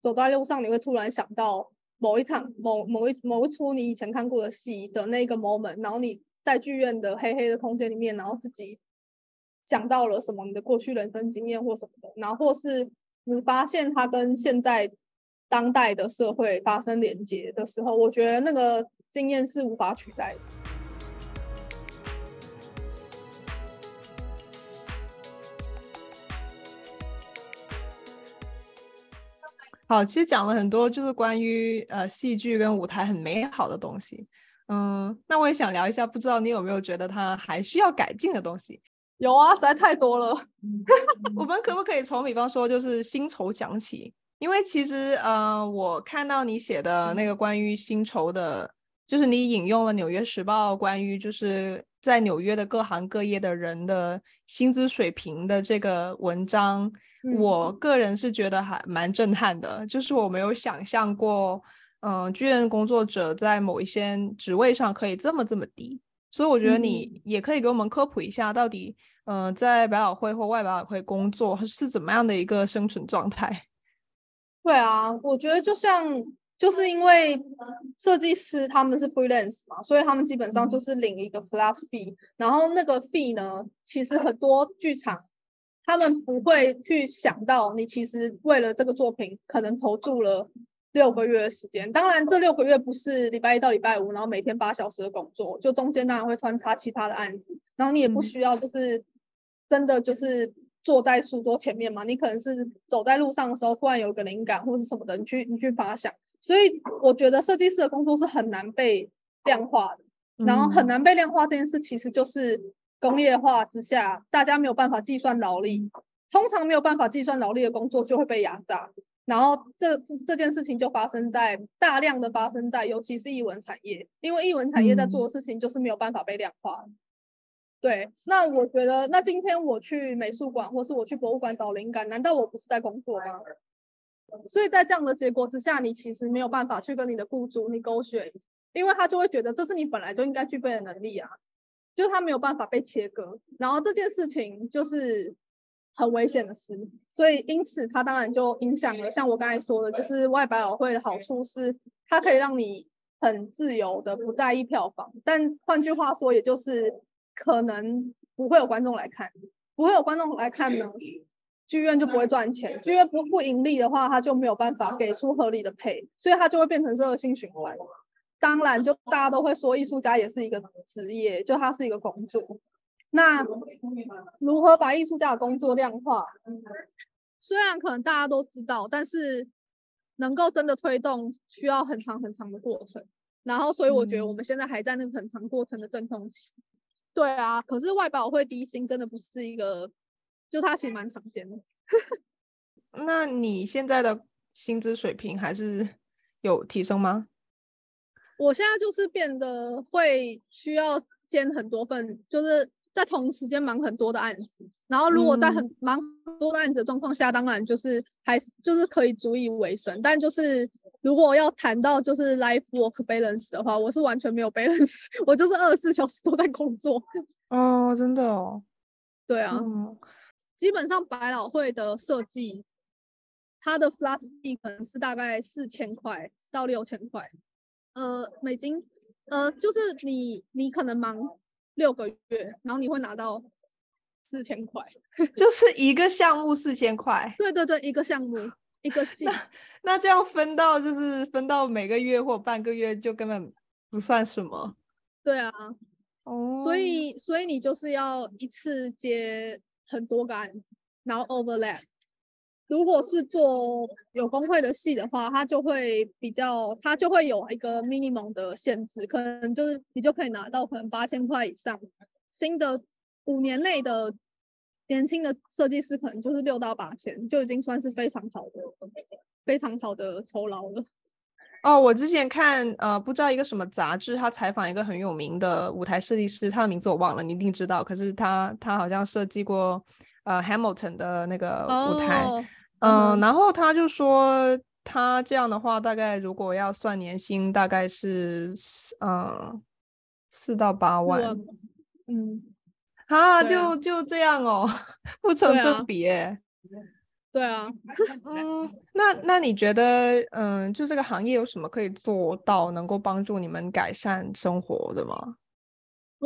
走在路上，你会突然想到某一场、某某一某一出你以前看过的戏的那个 moment，然后你。在剧院的黑黑的空间里面，然后自己想到了什么你的过去人生经验或什么的，然后或是你发现它跟现在当代的社会发生连接的时候，我觉得那个经验是无法取代的。好，其实讲了很多，就是关于呃戏剧跟舞台很美好的东西。嗯，那我也想聊一下，不知道你有没有觉得它还需要改进的东西？有啊，实在太多了。我们可不可以从比方说就是薪酬讲起？因为其实呃，我看到你写的那个关于薪酬的，就是你引用了《纽约时报》关于就是在纽约的各行各业的人的薪资水平的这个文章，嗯，我个人是觉得还蛮震撼的，就是我没有想象过。嗯，剧院工作者在某一些职位上可以这么这么低，所以我觉得你也可以给我们科普一下，到底嗯、呃，在百老汇或外百老汇工作是怎么样的一个生存状态？对啊，我觉得就像就是因为设计师他们是 freelance 嘛，所以他们基本上就是领一个 flat fee，然后那个 fee 呢，其实很多剧场他们不会去想到你其实为了这个作品可能投注了。六个月的时间，当然这六个月不是礼拜一到礼拜五，然后每天八小时的工作，就中间当然会穿插其他的案子，然后你也不需要就是真的就是坐在书桌前面嘛，你可能是走在路上的时候突然有个灵感或是什么的，你去你去发想，所以我觉得设计师的工作是很难被量化的，然后很难被量化这件事其实就是工业化之下大家没有办法计算劳力，通常没有办法计算劳力的工作就会被压榨。然后这这这件事情就发生在大量的发生在，尤其是艺文产业，因为艺文产业在做的事情就是没有办法被量化。嗯。对，那我觉得，那今天我去美术馆或是我去博物馆找灵感，难道我不是在工作吗？所以在这样的结果之下，你其实没有办法去跟你的雇主你勾选因为他就会觉得这是你本来就应该具备的能力啊，就是他没有办法被切割。然后这件事情就是。很危险的事，所以因此他当然就影响了。像我刚才说的，就是外百老汇的好处是，它可以让你很自由的不在意票房。但换句话说，也就是可能不会有观众来看，不会有观众来看呢，剧院就不会赚钱，剧院不不盈利的话，他就没有办法给出合理的配，所以他就会变成是恶性循环。当然，就大家都会说艺术家也是一个职业，就他是一个工作。那如何把艺术家的工作量化？虽然可能大家都知道，但是能够真的推动，需要很长很长的过程。然后，所以我觉得我们现在还在那个很长过程的阵痛期。对啊，可是外百老汇低薪真的不是一个。就他其实蛮常见的，那你现在的薪资水平还是有提升吗？我现在就是变得会需要兼很多份，就是在同时间忙很多的案子。然后如果在很忙很多的案子的状况下，嗯、当然就是还是就是可以足以维生。但就是如果要谈到就是 life work balance 的话，我是完全没有 balance，我就是二十四小时都在工作。哦，真的哦。对啊。嗯基本上百老汇的设计，它的 flat fee 可能是大概四千块到六千块，呃，美金，呃，就是你你可能忙六个月，然后你会拿到四千块，就是一个项目四千块。对对对，一个项目一个系。那那这样分到就是分到每个月或半个月就根本不算什么。对啊，哦，所以所以你就是要一次接。很多个案子，然后 overlap。如果是做有工会的戏的话，它就会比较，它就会有一个 minimum 的限制，可能就是你就可以拿到可能八千块以上。新的五年内的年轻的设计师可能就是六到八千，就已经算是非常好的、非常好的酬劳了。哦，我之前看呃，不知道一个什么杂志，他采访一个很有名的舞台设计师，他的名字我忘了，你一定知道。可是他他好像设计过呃 Hamilton 的那个舞台，嗯、然后他就说他这样的话，大概如果要算年薪，大概是嗯四到八万，嗯，啊，就就这样哦，不成正比耶。对啊，嗯，那那你觉得，嗯，就这个行业有什么可以做到能够帮助你们改善生活的吗？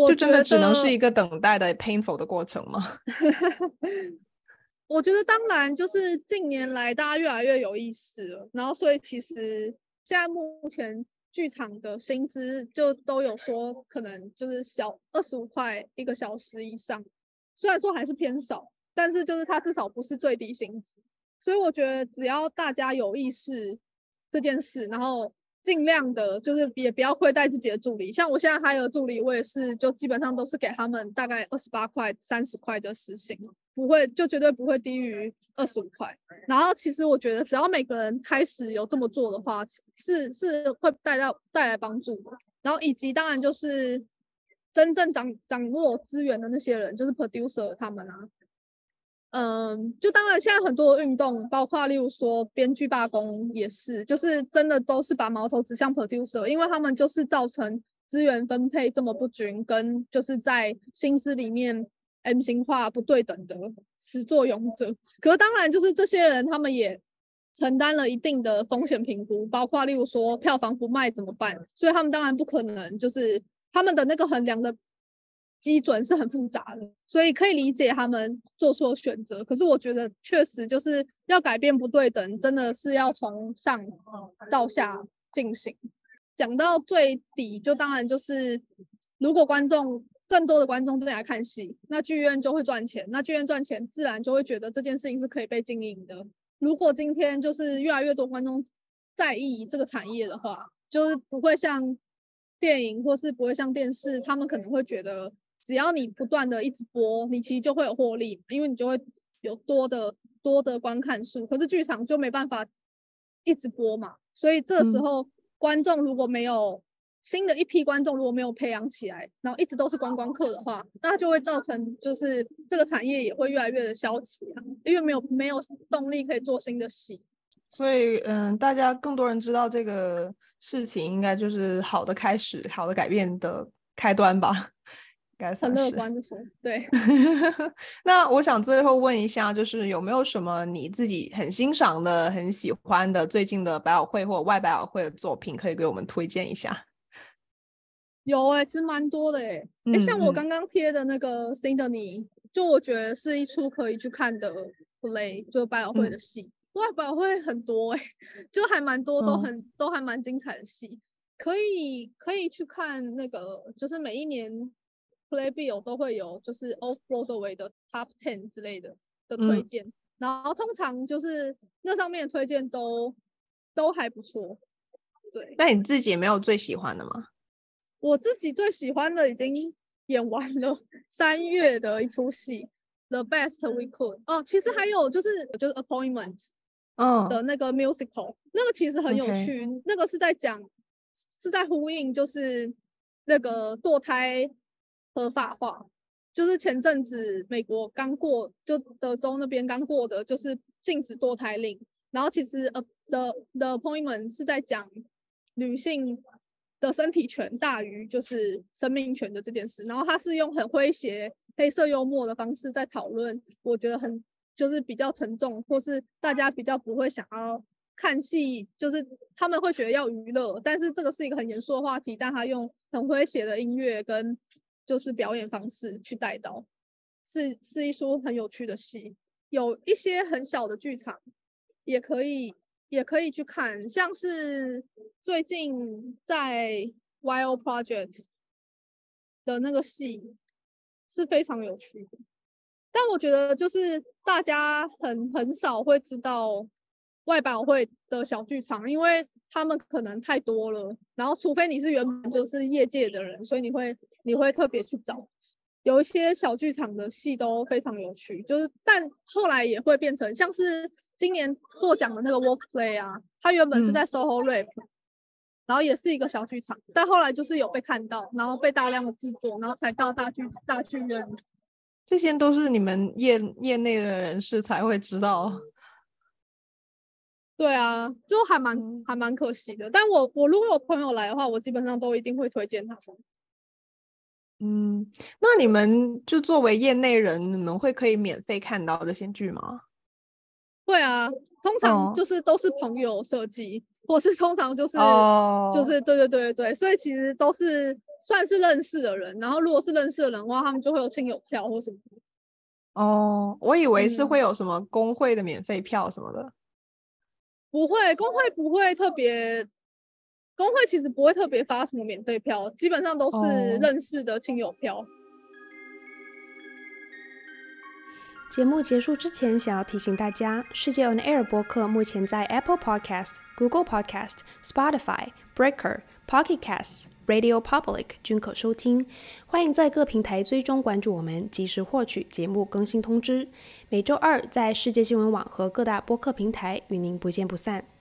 就真的只能是一个等待的 painful 的过程吗？我觉得当然，就是近年来大家越来越有意识了，然后所以其实现在目前剧场的薪资就都有说可能就是小二十五块一个小时以上，虽然说还是偏少。但是就是它至少不是最低薪资，所以我觉得只要大家有意识这件事，然后尽量的就是也不要亏待自己的助理。像我现在还有助理，我也是就基本上都是给他们大概二十八块、三十块的时薪，不会就绝对不会低于二十五块。然后其实我觉得只要每个人开始有这么做的话，是是会带到带来帮助的。然后以及当然就是真正掌掌握资源的那些人，就是 producer 他们啊。嗯，就当然，现在很多的运动，包括例如说编剧罢工，也是，就是真的都是把矛头指向 producer，因为他们就是造成资源分配这么不均，跟就是在薪资里面 M 型化不对等的始作俑者。可是当然，就是这些人他们也承担了一定的风险评估，包括例如说票房不卖怎么办，所以他们当然不可能就是他们的那个衡量的。基准是很复杂的，所以可以理解他们做出选择。可是我觉得，确实就是要改变不对等，真的是要从上到下进行。讲到最底，就当然就是，如果观众更多的观众进来看戏，那剧院就会赚钱。那剧院赚钱，自然就会觉得这件事情是可以被经营的。如果今天就是越来越多观众在意这个产业的话，就是不会像电影或是不会像电视，他们可能会觉得。只要你不断的一直播，你其实就会有获利，因为你就会有多的多的观看数。可是剧场就没办法一直播嘛，所以这时候观众如果没有新的一批观众如果没有培养起来，然后一直都是观光客的话，那就会造成就是这个产业也会越来越的消极啊，因为没有没有动力可以做新的戏。所以嗯，大家更多人知道这个事情，应该就是好的开始，好的改变的开端吧。很乐观的说，对。那我想最后问一下，就是有没有什么你自己很欣赏的、很喜欢的最近的百老汇或外百老汇的作品，可以给我们推荐一下？有哎、欸，其实蛮多的哎、欸。哎、嗯嗯欸，像我刚刚贴的那个《Sidonie》，就我觉得是一出可以去看的 Play，就百老汇的戏。嗯、哇，百老汇很多哎、欸，就还蛮多，都很、嗯、都还蛮精彩的戏，可以可以去看那个，就是每一年 Playbill 都会有，就是 Off Broadway 的 Top Ten 之类的的推荐，嗯、然后通常就是那上面的推荐都都还不错。对，那你自己也没有最喜欢的吗？我自己最喜欢的已经演完了三月的一出戏，The Best We Could。哦，其实还有就是就是 Appointment，嗯的那个 musical，、oh. 那个其实很有趣.那个是在讲是在呼应就是那个堕胎合法化，就是前阵子美国刚过就德州那边刚过的就是禁止堕胎令，然后其实呃的的朋友们是在讲。女性的身体权大于就是生命权的这件事，然后他是用很诙谐、黑色幽默的方式在讨论，我觉得很就是比较沉重，或是大家比较不会想要看戏，就是他们会觉得要娱乐，但是这个是一个很严肃的话题，但他用很诙谐的音乐跟就是表演方式去带到，是是一出很有趣的戏，有一些很小的剧场也可以。也可以去看，像是最近在 Wild Project 的那个戏是非常有趣的，但我觉得就是大家很很少会知道外百会的小剧场，因为他们可能太多了，然后除非你是原本就是业界的人，所以你会你会特别去找，有一些小剧场的戏都非常有趣，就是但后来也会变成像是。今年获奖的那个 Wolf Play 啊，它原本是在 SoHo Rap，、嗯、然后也是一个小剧场，但后来就是有被看到，然后被大量的制作，然后才到大剧大剧院。这些都是你们业业内的人士才会知道。对啊，就还蛮、嗯、还蛮可惜的。但我我如果有朋友来的话，我基本上都一定会推荐他们。嗯，那你们就作为业内人，你们会可以免费看到这些剧吗？会啊，通常就是都是朋友设计，oh. 或是通常就是、oh. 就是对对对对对，所以其实都是算是认识的人。然后如果是认识的人的话，他们就会有亲友票或什么。哦，oh, 我以为是会有什么工会的免费票什么的。嗯、不会，工会不会特别，工会其实不会特别发什么免费票，基本上都是认识的亲友票。Oh. 节目结束之前，想要提醒大家，世界 On Air 播客目前在 Apple Podcast、Google Podcast、Spotify、Breaker、Pocket Casts、Radio Public 均可收听。欢迎在各平台追踪关注我们，及时获取节目更新通知。每周二在世界新闻网和各大播客平台与您不见不散。